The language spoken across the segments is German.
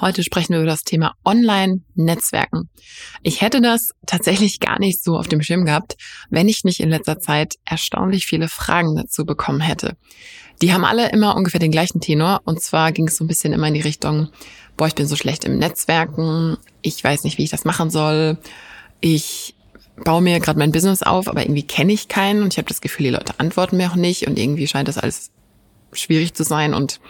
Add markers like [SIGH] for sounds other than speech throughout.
Heute sprechen wir über das Thema Online-Netzwerken. Ich hätte das tatsächlich gar nicht so auf dem Schirm gehabt, wenn ich nicht in letzter Zeit erstaunlich viele Fragen dazu bekommen hätte. Die haben alle immer ungefähr den gleichen Tenor. Und zwar ging es so ein bisschen immer in die Richtung, boah, ich bin so schlecht im Netzwerken, ich weiß nicht, wie ich das machen soll, ich baue mir gerade mein Business auf, aber irgendwie kenne ich keinen. Und ich habe das Gefühl, die Leute antworten mir auch nicht. Und irgendwie scheint das alles schwierig zu sein. Und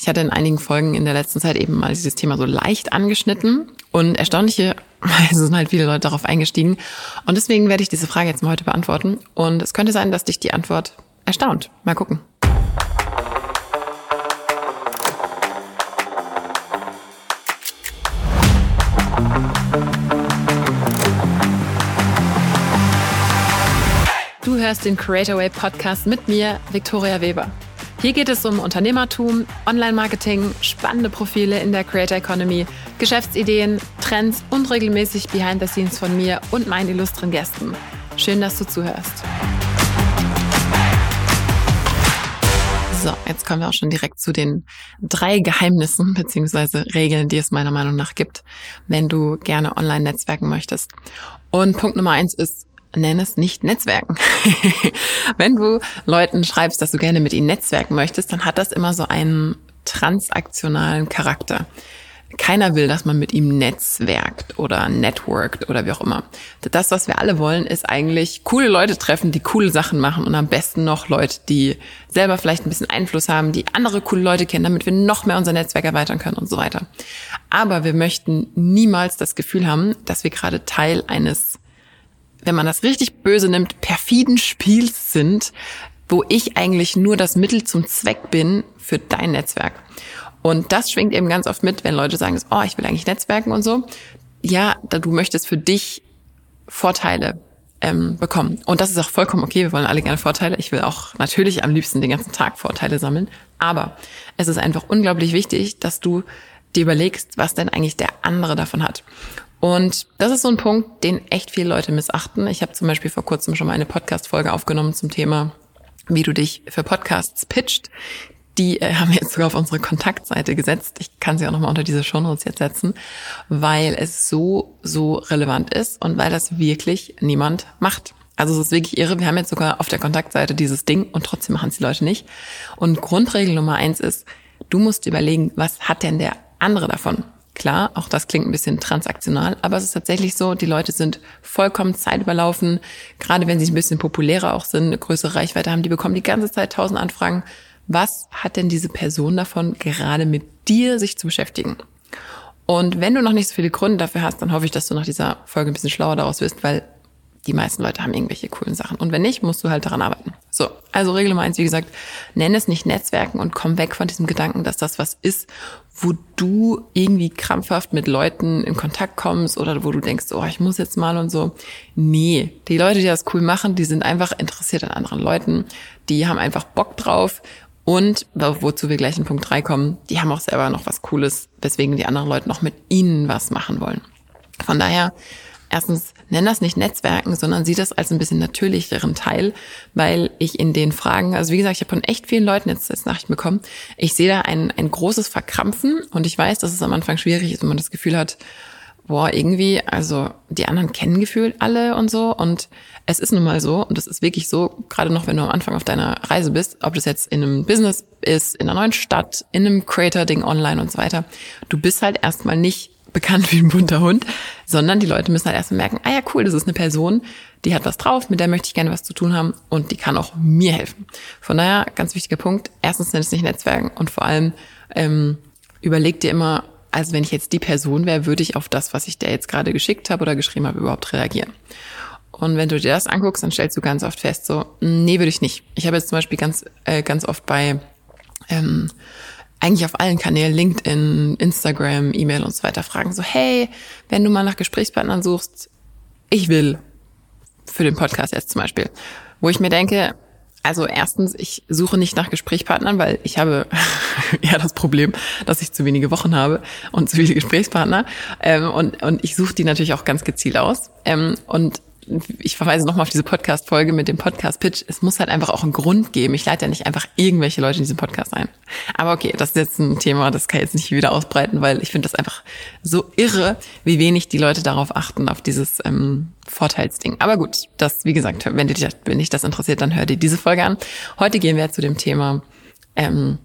ich hatte in einigen Folgen in der letzten Zeit eben mal dieses Thema so leicht angeschnitten und erstaunlicherweise [LAUGHS] sind halt viele Leute darauf eingestiegen. Und deswegen werde ich diese Frage jetzt mal heute beantworten. Und es könnte sein, dass dich die Antwort erstaunt. Mal gucken. Du hörst den Creator Way Podcast mit mir, Victoria Weber. Hier geht es um Unternehmertum, Online-Marketing, spannende Profile in der Creator Economy, Geschäftsideen, Trends und regelmäßig Behind the Scenes von mir und meinen illustren Gästen. Schön, dass du zuhörst. So, jetzt kommen wir auch schon direkt zu den drei Geheimnissen bzw. Regeln, die es meiner Meinung nach gibt, wenn du gerne online netzwerken möchtest. Und Punkt Nummer eins ist, nenn es nicht Netzwerken. [LAUGHS] Wenn du Leuten schreibst, dass du gerne mit ihnen netzwerken möchtest, dann hat das immer so einen transaktionalen Charakter. Keiner will, dass man mit ihm netzwerkt oder networkt oder wie auch immer. Das, was wir alle wollen, ist eigentlich coole Leute treffen, die coole Sachen machen und am besten noch Leute, die selber vielleicht ein bisschen Einfluss haben, die andere coole Leute kennen, damit wir noch mehr unser Netzwerk erweitern können und so weiter. Aber wir möchten niemals das Gefühl haben, dass wir gerade Teil eines wenn man das richtig böse nimmt, perfiden Spiels sind, wo ich eigentlich nur das Mittel zum Zweck bin für dein Netzwerk. Und das schwingt eben ganz oft mit, wenn Leute sagen, oh, ich will eigentlich Netzwerken und so. Ja, du möchtest für dich Vorteile ähm, bekommen. Und das ist auch vollkommen okay. Wir wollen alle gerne Vorteile. Ich will auch natürlich am liebsten den ganzen Tag Vorteile sammeln. Aber es ist einfach unglaublich wichtig, dass du dir überlegst, was denn eigentlich der andere davon hat. Und das ist so ein Punkt, den echt viele Leute missachten. Ich habe zum Beispiel vor kurzem schon mal eine Podcast-Folge aufgenommen zum Thema, wie du dich für Podcasts pitcht. Die äh, [LAUGHS] haben wir jetzt sogar auf unsere Kontaktseite gesetzt. Ich kann sie auch nochmal unter diese Shownotes jetzt setzen, weil es so, so relevant ist und weil das wirklich niemand macht. Also es ist wirklich irre. Wir haben jetzt sogar auf der Kontaktseite dieses Ding und trotzdem machen es die Leute nicht. Und Grundregel Nummer eins ist, du musst überlegen, was hat denn der andere davon? Klar, auch das klingt ein bisschen transaktional, aber es ist tatsächlich so, die Leute sind vollkommen zeitüberlaufen. Gerade wenn sie ein bisschen populärer auch sind, eine größere Reichweite haben, die bekommen die ganze Zeit tausend Anfragen. Was hat denn diese Person davon, gerade mit dir sich zu beschäftigen? Und wenn du noch nicht so viele Gründe dafür hast, dann hoffe ich, dass du nach dieser Folge ein bisschen schlauer daraus wirst, weil die meisten Leute haben irgendwelche coolen Sachen. Und wenn nicht, musst du halt daran arbeiten. So, also Regel Nummer eins, wie gesagt, nenn es nicht Netzwerken und komm weg von diesem Gedanken, dass das was ist, wo du irgendwie krampfhaft mit Leuten in Kontakt kommst oder wo du denkst, oh, ich muss jetzt mal und so. Nee, die Leute, die das cool machen, die sind einfach interessiert an anderen Leuten. Die haben einfach Bock drauf und wozu wir gleich in Punkt drei kommen, die haben auch selber noch was Cooles, weswegen die anderen Leute noch mit ihnen was machen wollen. Von daher, erstens, nenn das nicht Netzwerken, sondern sieh das als ein bisschen natürlicheren Teil, weil ich in den Fragen, also wie gesagt, ich habe von echt vielen Leuten jetzt, jetzt Nachrichten bekommen, ich sehe da ein, ein großes Verkrampfen und ich weiß, dass es am Anfang schwierig ist, wenn man das Gefühl hat, boah, irgendwie, also die anderen kennen gefühlt alle und so. Und es ist nun mal so und es ist wirklich so, gerade noch wenn du am Anfang auf deiner Reise bist, ob das jetzt in einem Business ist, in einer neuen Stadt, in einem Creator-Ding online und so weiter, du bist halt erstmal nicht bekannt wie ein bunter Hund, sondern die Leute müssen halt erstmal merken, ah ja, cool, das ist eine Person, die hat was drauf, mit der möchte ich gerne was zu tun haben und die kann auch mir helfen. Von daher, ganz wichtiger Punkt, erstens nennt es nicht Netzwerken und vor allem ähm, überleg dir immer, also wenn ich jetzt die Person wäre, würde ich auf das, was ich dir jetzt gerade geschickt habe oder geschrieben habe, überhaupt reagieren. Und wenn du dir das anguckst, dann stellst du ganz oft fest, so, nee, würde ich nicht. Ich habe jetzt zum Beispiel ganz, äh, ganz oft bei ähm, eigentlich auf allen Kanälen, LinkedIn, Instagram, E-Mail und so weiter fragen, so, hey, wenn du mal nach Gesprächspartnern suchst, ich will für den Podcast jetzt zum Beispiel, wo ich mir denke, also erstens, ich suche nicht nach Gesprächspartnern, weil ich habe [LAUGHS] ja das Problem, dass ich zu wenige Wochen habe und zu viele Gesprächspartner. Ähm, und, und ich suche die natürlich auch ganz gezielt aus. Ähm, und ich verweise nochmal auf diese Podcast-Folge mit dem Podcast-Pitch. Es muss halt einfach auch einen Grund geben. Ich leite ja nicht einfach irgendwelche Leute in diesen Podcast ein. Aber okay, das ist jetzt ein Thema, das kann ich jetzt nicht wieder ausbreiten, weil ich finde das einfach so irre, wie wenig die Leute darauf achten, auf dieses ähm, Vorteilsding. Aber gut, das, wie gesagt, wenn dich, wenn das interessiert, dann hör dir diese Folge an. Heute gehen wir zu dem Thema ähm,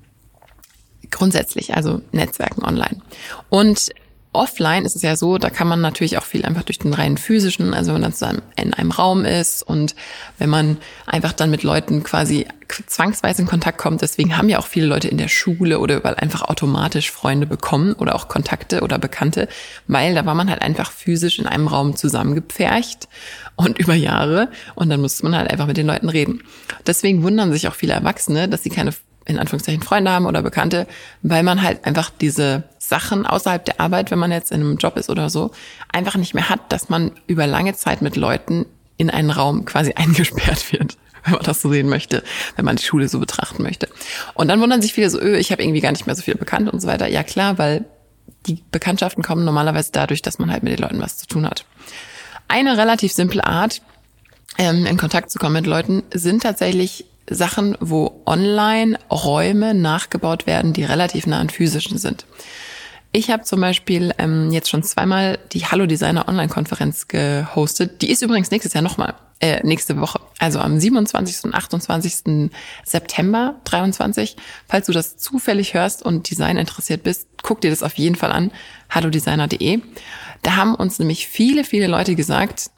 grundsätzlich, also Netzwerken online. Und offline ist es ja so, da kann man natürlich auch viel einfach durch den reinen physischen, also wenn man dann in einem Raum ist und wenn man einfach dann mit Leuten quasi zwangsweise in Kontakt kommt. Deswegen haben ja auch viele Leute in der Schule oder überall einfach automatisch Freunde bekommen oder auch Kontakte oder Bekannte, weil da war man halt einfach physisch in einem Raum zusammengepfercht und über Jahre und dann musste man halt einfach mit den Leuten reden. Deswegen wundern sich auch viele Erwachsene, dass sie keine in Anführungszeichen Freunde haben oder Bekannte, weil man halt einfach diese Sachen außerhalb der Arbeit, wenn man jetzt in einem Job ist oder so, einfach nicht mehr hat, dass man über lange Zeit mit Leuten in einen Raum quasi [LAUGHS] eingesperrt wird, wenn man das so sehen möchte, wenn man die Schule so betrachten möchte. Und dann wundern sich viele so, öh, ich habe irgendwie gar nicht mehr so viele Bekannte und so weiter. Ja klar, weil die Bekanntschaften kommen normalerweise dadurch, dass man halt mit den Leuten was zu tun hat. Eine relativ simple Art, ähm, in Kontakt zu kommen mit Leuten, sind tatsächlich Sachen, wo online Räume nachgebaut werden, die relativ nah an physischen sind. Ich habe zum Beispiel ähm, jetzt schon zweimal die Hallo Designer Online-Konferenz gehostet. Die ist übrigens nächstes Jahr nochmal, äh, nächste Woche. Also am 27. und 28. September 23. Falls du das zufällig hörst und Design interessiert bist, guck dir das auf jeden Fall an. hallodesigner.de. Da haben uns nämlich viele, viele Leute gesagt,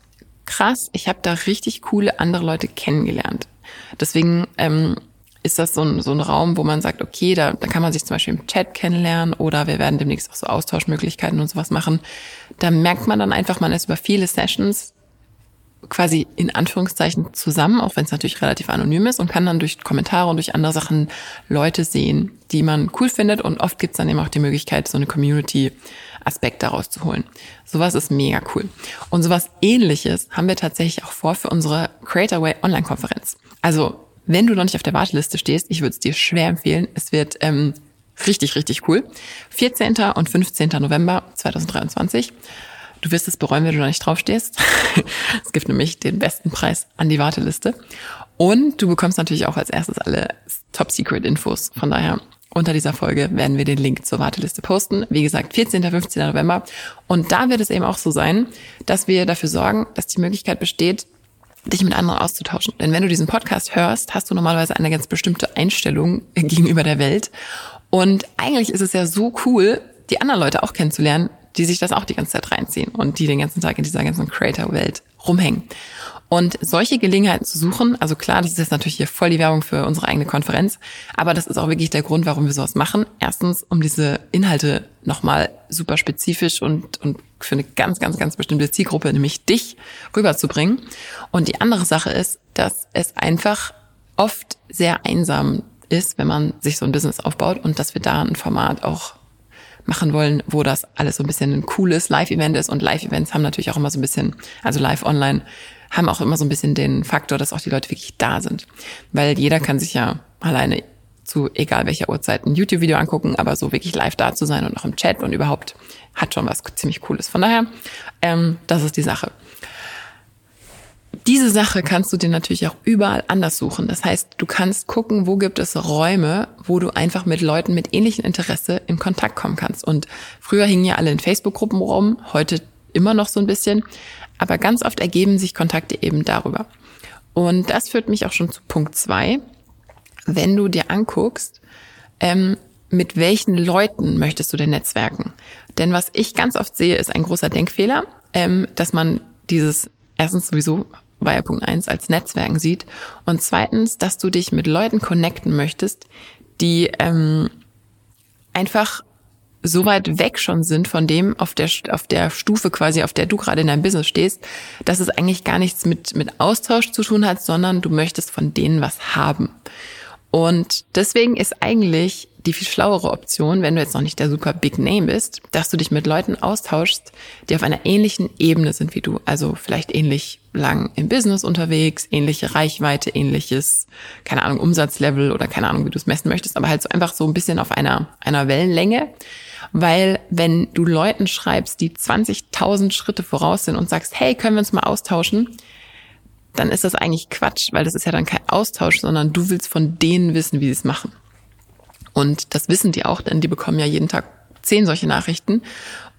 krass, ich habe da richtig coole andere Leute kennengelernt. Deswegen ähm, ist das so ein, so ein Raum, wo man sagt, okay, da, da kann man sich zum Beispiel im Chat kennenlernen oder wir werden demnächst auch so Austauschmöglichkeiten und sowas machen. Da merkt man dann einfach, man ist über viele Sessions quasi in Anführungszeichen zusammen, auch wenn es natürlich relativ anonym ist und kann dann durch Kommentare und durch andere Sachen Leute sehen, die man cool findet und oft gibt's dann eben auch die Möglichkeit, so eine Community Aspekt daraus zu holen. Sowas ist mega cool. Und sowas ähnliches haben wir tatsächlich auch vor für unsere Creatorway Online-Konferenz. Also, wenn du noch nicht auf der Warteliste stehst, ich würde es dir schwer empfehlen. Es wird ähm, richtig, richtig cool. 14. und 15. November 2023. Du wirst es bereuen, wenn du noch nicht draufstehst. [LAUGHS] es gibt nämlich den besten Preis an die Warteliste. Und du bekommst natürlich auch als erstes alle Top-Secret-Infos. Von daher unter dieser Folge werden wir den Link zur Warteliste posten. Wie gesagt, 14. 15. November. Und da wird es eben auch so sein, dass wir dafür sorgen, dass die Möglichkeit besteht, dich mit anderen auszutauschen. Denn wenn du diesen Podcast hörst, hast du normalerweise eine ganz bestimmte Einstellung [LAUGHS] gegenüber der Welt. Und eigentlich ist es ja so cool, die anderen Leute auch kennenzulernen, die sich das auch die ganze Zeit reinziehen und die den ganzen Tag in dieser ganzen Creator-Welt rumhängen. Und solche Gelegenheiten zu suchen, also klar, das ist jetzt natürlich hier voll die Werbung für unsere eigene Konferenz, aber das ist auch wirklich der Grund, warum wir sowas machen. Erstens, um diese Inhalte nochmal super spezifisch und, und für eine ganz, ganz, ganz bestimmte Zielgruppe, nämlich dich, rüberzubringen. Und die andere Sache ist, dass es einfach oft sehr einsam ist, wenn man sich so ein Business aufbaut und dass wir da ein Format auch machen wollen, wo das alles so ein bisschen ein cooles Live-Event ist. Und Live-Events haben natürlich auch immer so ein bisschen, also live online, haben auch immer so ein bisschen den Faktor, dass auch die Leute wirklich da sind. Weil jeder kann sich ja alleine zu egal welcher Uhrzeit ein YouTube-Video angucken, aber so wirklich live da zu sein und auch im Chat und überhaupt hat schon was ziemlich Cooles. Von daher, ähm, das ist die Sache. Diese Sache kannst du dir natürlich auch überall anders suchen. Das heißt, du kannst gucken, wo gibt es Räume, wo du einfach mit Leuten mit ähnlichem Interesse in Kontakt kommen kannst. Und früher hingen ja alle in Facebook-Gruppen rum, heute immer noch so ein bisschen. Aber ganz oft ergeben sich Kontakte eben darüber. Und das führt mich auch schon zu Punkt zwei. Wenn du dir anguckst, ähm, mit welchen Leuten möchtest du denn netzwerken? Denn was ich ganz oft sehe, ist ein großer Denkfehler, ähm, dass man dieses erstens sowieso ja Punkt eins als Netzwerken sieht und zweitens, dass du dich mit Leuten connecten möchtest, die ähm, einfach so weit weg schon sind von dem auf der, auf der Stufe quasi, auf der du gerade in deinem Business stehst, dass es eigentlich gar nichts mit, mit Austausch zu tun hat, sondern du möchtest von denen was haben. Und deswegen ist eigentlich die viel schlauere Option, wenn du jetzt noch nicht der super Big Name bist, dass du dich mit Leuten austauschst, die auf einer ähnlichen Ebene sind wie du. Also vielleicht ähnlich lang im Business unterwegs, ähnliche Reichweite, ähnliches, keine Ahnung, Umsatzlevel oder keine Ahnung, wie du es messen möchtest, aber halt so einfach so ein bisschen auf einer, einer Wellenlänge Weil wenn du Leuten schreibst, die 20.000 Schritte voraus sind und sagst, hey, können wir uns mal austauschen, dann ist das eigentlich Quatsch, weil das ist ja dann kein Austausch, sondern du willst von denen wissen, wie sie es machen. Und das wissen die auch, denn die bekommen ja jeden Tag zehn solche Nachrichten.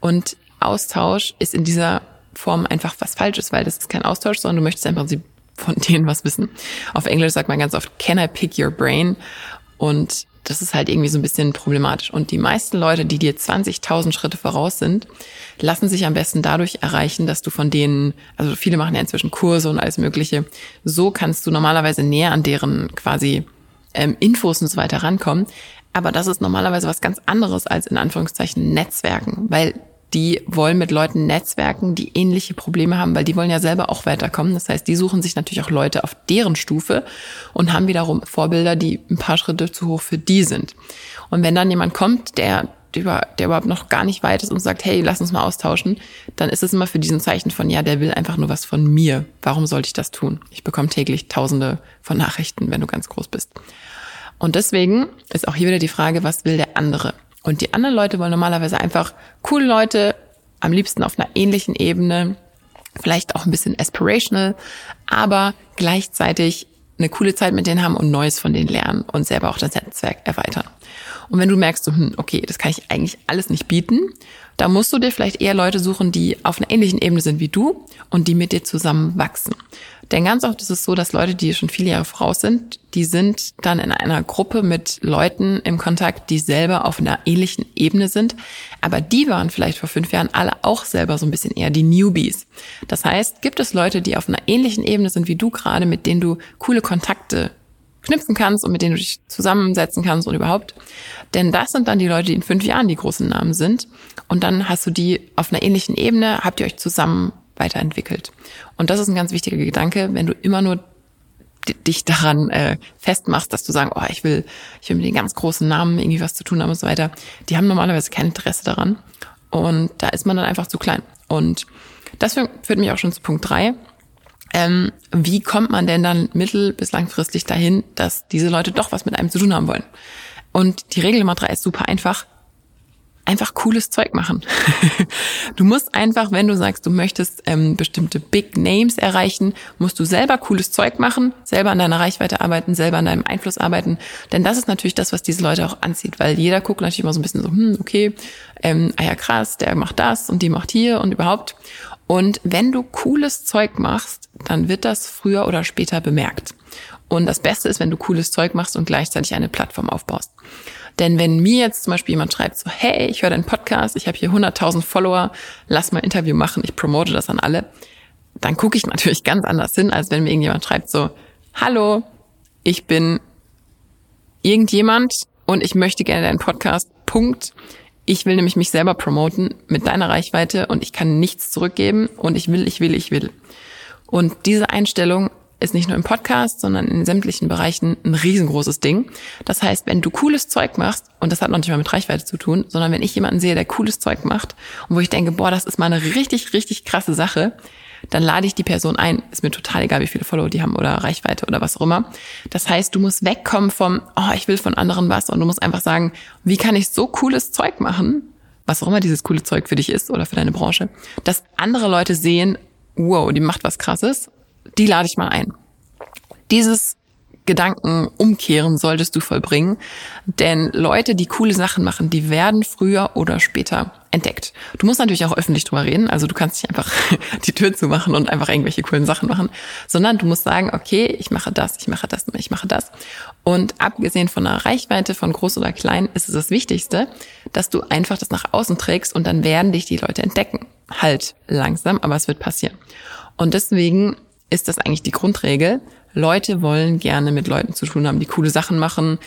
Und Austausch ist in dieser Form einfach was Falsches, weil das ist kein Austausch, sondern du möchtest im Prinzip von [LAUGHS] denen was wissen. Auf Englisch sagt man ganz oft, can I pick your brain? Und das ist halt irgendwie so ein bisschen problematisch. Und die meisten Leute, die dir 20.000 Schritte voraus sind, lassen sich am besten dadurch erreichen, dass du von denen, also viele machen ja inzwischen Kurse und alles Mögliche. So kannst du normalerweise näher an deren quasi ähm, Infos und so weiter rankommen. Aber das ist normalerweise was ganz anderes als in Anführungszeichen Netzwerken, weil die wollen mit Leuten netzwerken, die ähnliche Probleme haben, weil die wollen ja selber auch weiterkommen. Das heißt, die suchen sich natürlich auch Leute auf deren Stufe und haben wiederum Vorbilder, die ein paar Schritte zu hoch für die sind. Und wenn dann jemand kommt, der, der überhaupt noch gar nicht weit ist und sagt, hey, lass uns mal austauschen, dann ist es immer für diesen Zeichen von, ja, der will einfach nur was von mir. Warum sollte ich das tun? Ich bekomme täglich tausende von Nachrichten, wenn du ganz groß bist. Und deswegen ist auch hier wieder die Frage, was will der andere? Und die anderen Leute wollen normalerweise einfach coole Leute, am liebsten auf einer ähnlichen Ebene, vielleicht auch ein bisschen aspirational, aber gleichzeitig eine coole Zeit mit denen haben und Neues von denen lernen und selber auch das Netzwerk erweitern. Und wenn du merkst, so, hm, okay, das kann ich eigentlich alles nicht bieten, da musst du dir vielleicht eher Leute suchen, die auf einer ähnlichen Ebene sind wie du und die mit dir zusammen wachsen. Denn ganz oft ist es so, dass Leute, die schon viele Jahre voraus sind, die sind dann in einer Gruppe mit Leuten im Kontakt, die selber auf einer ähnlichen Ebene sind. Aber die waren vielleicht vor fünf Jahren alle auch selber so ein bisschen eher die Newbies. Das heißt, gibt es Leute, die auf einer ähnlichen Ebene sind wie du gerade, mit denen du coole Kontakte knipsen kannst und mit denen du dich zusammensetzen kannst und überhaupt. Denn das sind dann die Leute, die in fünf Jahren die großen Namen sind. Und dann hast du die auf einer ähnlichen Ebene, habt ihr euch zusammen weiterentwickelt. Und das ist ein ganz wichtiger Gedanke, wenn du immer nur dich daran äh, festmachst, dass du sagst, oh, ich will, ich will mit den ganz großen Namen irgendwie was zu tun haben und so weiter. Die haben normalerweise kein Interesse daran. Und da ist man dann einfach zu klein. Und das führt mich auch schon zu Punkt drei. Ähm, wie kommt man denn dann mittel- bis langfristig dahin, dass diese Leute doch was mit einem zu tun haben wollen? Und die Regel Nummer drei ist super einfach einfach cooles Zeug machen. [LAUGHS] du musst einfach, wenn du sagst, du möchtest ähm, bestimmte Big Names erreichen, musst du selber cooles Zeug machen, selber an deiner Reichweite arbeiten, selber an deinem Einfluss arbeiten. Denn das ist natürlich das, was diese Leute auch anzieht, weil jeder guckt natürlich immer so ein bisschen so, hm, okay, ähm, ah ja krass, der macht das und die macht hier und überhaupt. Und wenn du cooles Zeug machst, dann wird das früher oder später bemerkt. Und das Beste ist, wenn du cooles Zeug machst und gleichzeitig eine Plattform aufbaust. Denn wenn mir jetzt zum Beispiel jemand schreibt, so, hey, ich höre deinen Podcast, ich habe hier 100.000 Follower, lass mal ein Interview machen, ich promote das an alle, dann gucke ich [LAUGHS] natürlich ganz anders hin, als wenn mir irgendjemand schreibt, so, hallo, ich bin irgendjemand und ich möchte gerne deinen Podcast, Punkt. Ich will nämlich mich selber promoten mit deiner Reichweite und ich kann nichts zurückgeben und ich will, ich will, ich will. Und diese Einstellung ist nicht nur im Podcast, sondern in sämtlichen Bereichen ein riesengroßes Ding. Das heißt, wenn du cooles Zeug machst, und das hat noch nicht mal mit Reichweite zu tun, sondern wenn ich jemanden sehe, der cooles Zeug macht und wo ich denke, boah, das ist mal eine richtig, richtig krasse Sache, dann lade ich die Person ein. Ist mir total egal, wie viele Follower die haben oder Reichweite oder was auch immer. Das heißt, du musst wegkommen vom, oh, ich will von anderen was und du musst einfach sagen, wie kann ich so cooles Zeug machen, was auch immer dieses coole Zeug für dich ist oder für deine Branche, dass andere Leute sehen, wow, die macht was krasses die lade ich mal ein. Dieses Gedanken umkehren solltest du vollbringen, denn Leute, die coole Sachen machen, die werden früher oder später entdeckt. Du musst natürlich auch öffentlich drüber reden, also du kannst nicht einfach [LAUGHS] die Tür zumachen und einfach irgendwelche coolen Sachen machen, sondern du musst sagen, okay, ich mache das, ich mache das, ich mache das. Und abgesehen von der Reichweite von groß oder klein ist es das Wichtigste, dass du einfach das nach außen trägst und dann werden dich die Leute entdecken. Halt langsam, aber es wird passieren. Und deswegen ist das eigentlich die Grundregel. Leute wollen gerne mit Leuten zu tun haben, die coole Sachen machen,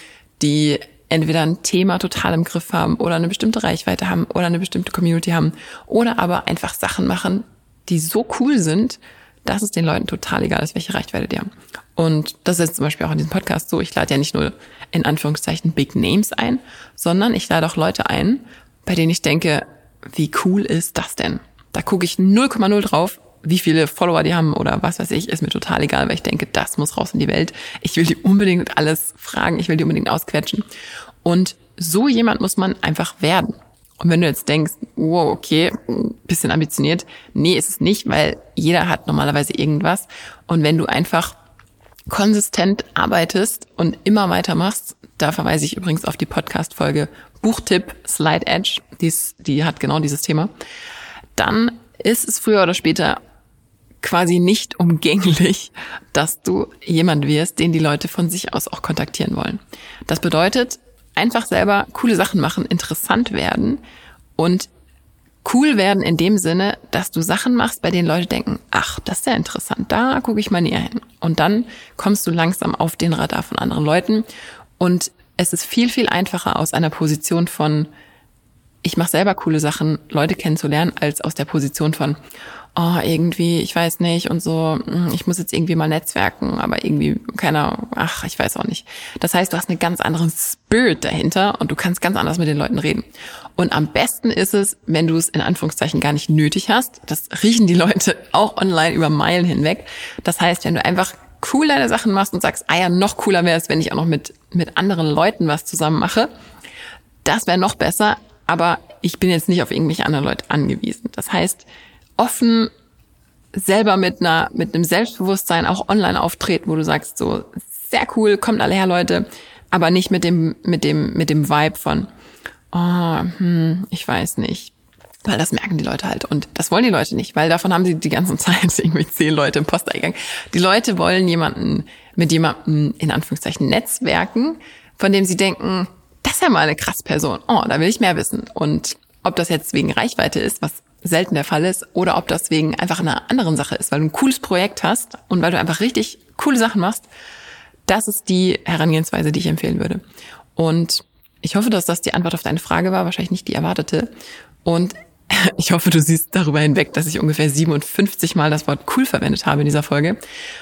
die entweder ein Thema total im Griff haben oder eine bestimmte Reichweite haben oder eine bestimmte Community haben oder aber einfach Sachen machen, die so cool sind, dass es den Leuten total egal ist, welche Reichweite die haben. Und das ist zum Beispiel auch in diesem Podcast so. Ich lade ja nicht nur in Anführungszeichen Big Names ein, sondern ich lade auch Leute ein, bei denen ich denke, wie cool ist das denn? Da gucke ich 0,0 drauf, wie viele Follower die haben oder was weiß ich, ist mir total egal, weil ich denke, das muss raus in die Welt. Ich will die unbedingt alles fragen, ich will die unbedingt ausquetschen. Und so jemand muss man einfach werden. Und wenn du jetzt denkst, wow, okay, bisschen ambitioniert, nee, ist es nicht, weil jeder hat normalerweise irgendwas. Und wenn du einfach konsistent arbeitest und immer weitermachst, da verweise ich übrigens auf die Podcast-Folge Buchtipp Slide Edge, die, die hat genau dieses Thema, dann ist es früher oder später quasi nicht umgänglich, dass du jemand wirst, den die Leute von sich aus auch kontaktieren wollen. Das bedeutet, einfach selber coole Sachen machen, interessant werden und cool werden in dem Sinne, dass du Sachen machst, bei denen Leute denken, ach, das ist sehr interessant, da gucke ich mal näher hin. Und dann kommst du langsam auf den Radar von anderen Leuten und es ist viel, viel einfacher aus einer Position von, ich mache selber coole Sachen, Leute kennenzulernen, als aus der Position von, oh, irgendwie, ich weiß nicht und so, hm, ich muss jetzt irgendwie mal netzwerken, aber irgendwie keiner, ach, ich weiß auch nicht. Das heißt, du hast einen ganz anderen Spirit dahinter und du kannst ganz anders mit den Leuten reden. Und am besten ist es, wenn du es in Anführungszeichen gar nicht nötig hast. Das riechen die Leute auch online über Meilen hinweg. Das heißt, wenn du einfach cool deine Sachen machst und sagst, ah ja, noch cooler wäre es, wenn ich auch noch mit, mit anderen Leuten was zusammen mache, das wäre noch besser, aber ich bin jetzt nicht auf irgendwelche anderen Leute angewiesen. Das heißt, offen selber mit einer, mit einem Selbstbewusstsein auch online auftreten, wo du sagst so, sehr cool, kommt alle her, Leute, aber nicht mit dem, mit dem, mit dem Vibe von, oh, hm, ich weiß nicht. Weil das merken die Leute halt. Und das wollen die Leute nicht, weil davon haben sie die ganze [LAUGHS] Zeit irgendwie zehn Leute im Posteingang. Die Leute wollen jemanden, mit jemandem in Anführungszeichen Netzwerken, von dem sie denken, das ist ja mal eine krass Person. Oh, da will ich mehr wissen. Und ob das jetzt wegen Reichweite ist, was selten der Fall ist, oder ob das wegen einfach einer anderen Sache ist, weil du ein cooles Projekt hast und weil du einfach richtig coole Sachen machst, das ist die Herangehensweise, die ich empfehlen würde. Und ich hoffe, dass das die Antwort auf deine Frage war, wahrscheinlich nicht die erwartete. Und [LAUGHS] ich hoffe, du siehst darüber hinweg, dass ich ungefähr 57 Mal das Wort cool verwendet habe in dieser Folge.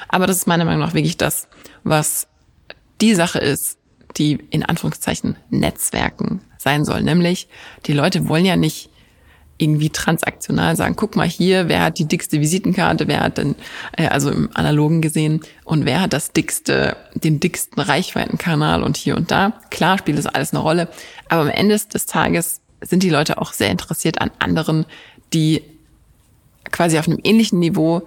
Aber das ist meiner Meinung nach wirklich das, was die Sache ist, die in Anführungszeichen Netzwerken sein soll. Nämlich, die Leute wollen ja nicht irgendwie transaktional sagen, guck mal hier, wer hat die dickste Visitenkarte, wer hat denn, äh, also im analogen gesehen, und wer hat das dickste, den dicksten Reichweitenkanal und hier und da. Klar spielt das alles eine Rolle, aber am Ende des Tages sind die Leute auch sehr interessiert an anderen, die quasi auf einem ähnlichen Niveau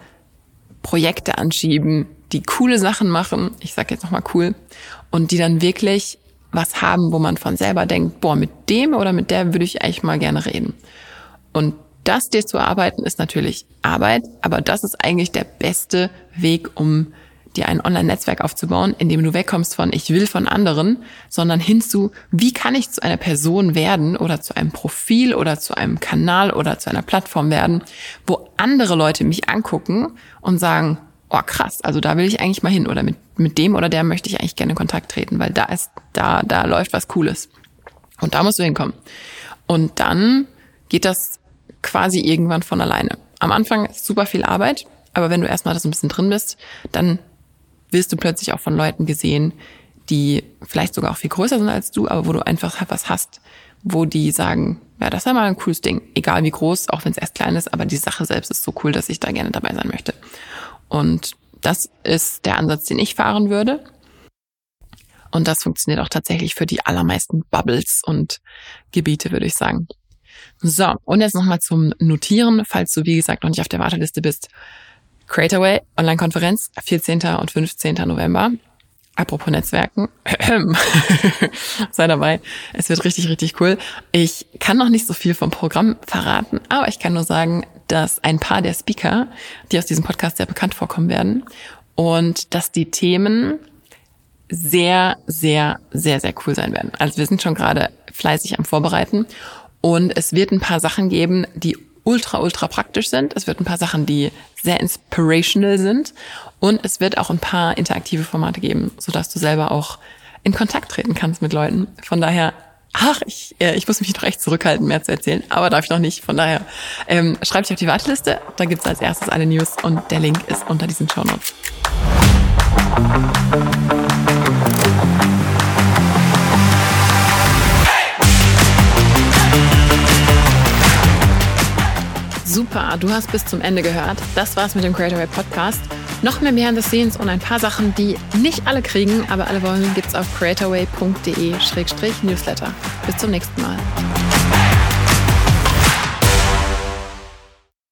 Projekte anschieben, die coole Sachen machen, ich sage jetzt nochmal cool, und die dann wirklich was haben, wo man von selber denkt, boah, mit dem oder mit der würde ich eigentlich mal gerne reden. Und das dir zu arbeiten ist natürlich Arbeit, aber das ist eigentlich der beste Weg, um dir ein Online-Netzwerk aufzubauen, in dem du wegkommst von ich will von anderen, sondern hinzu, wie kann ich zu einer Person werden oder zu einem Profil oder zu einem Kanal oder zu einer Plattform werden, wo andere Leute mich angucken und sagen, oh krass, also da will ich eigentlich mal hin oder mit, mit dem oder der möchte ich eigentlich gerne in Kontakt treten, weil da ist, da, da läuft was Cooles. Und da musst du hinkommen. Und dann geht das quasi irgendwann von alleine. Am Anfang ist super viel Arbeit, aber wenn du erstmal das ein bisschen drin bist, dann wirst du plötzlich auch von Leuten gesehen, die vielleicht sogar auch viel größer sind als du, aber wo du einfach was hast, wo die sagen, ja, das ist mal ein cooles Ding, egal wie groß, auch wenn es erst klein ist, aber die Sache selbst ist so cool, dass ich da gerne dabei sein möchte. Und das ist der Ansatz, den ich fahren würde. Und das funktioniert auch tatsächlich für die allermeisten Bubbles und Gebiete, würde ich sagen. So, und jetzt nochmal zum Notieren, falls du, wie gesagt, noch nicht auf der Warteliste bist. Creatorway, Online-Konferenz, 14. und 15. November. Apropos Netzwerken, [CLEARS THROAT] sei dabei. Es wird richtig, richtig cool. Ich kann noch nicht so viel vom Programm verraten, aber ich kann nur sagen, dass ein paar der Speaker, die aus diesem Podcast sehr bekannt vorkommen werden und dass die Themen sehr, sehr, sehr, sehr cool sein werden. Also wir sind schon gerade fleißig am Vorbereiten und es wird ein paar Sachen geben, die ultra, ultra praktisch sind. Es wird ein paar Sachen, die sehr inspirational sind. Und es wird auch ein paar interaktive Formate geben, sodass du selber auch in Kontakt treten kannst mit Leuten. Von daher, ach, ich, äh, ich muss mich doch echt zurückhalten, mehr zu erzählen, aber darf ich noch nicht. Von daher, ähm, schreib dich auf die Warteliste. Da gibt's als erstes alle News und der Link ist unter diesen Show Notes. Super, du hast bis zum Ende gehört. Das war's mit dem Creatorway Podcast. Noch mehr Behind the Scenes und ein paar Sachen, die nicht alle kriegen, aber alle wollen, gibt's auf creatorway.de-newsletter. Bis zum nächsten Mal.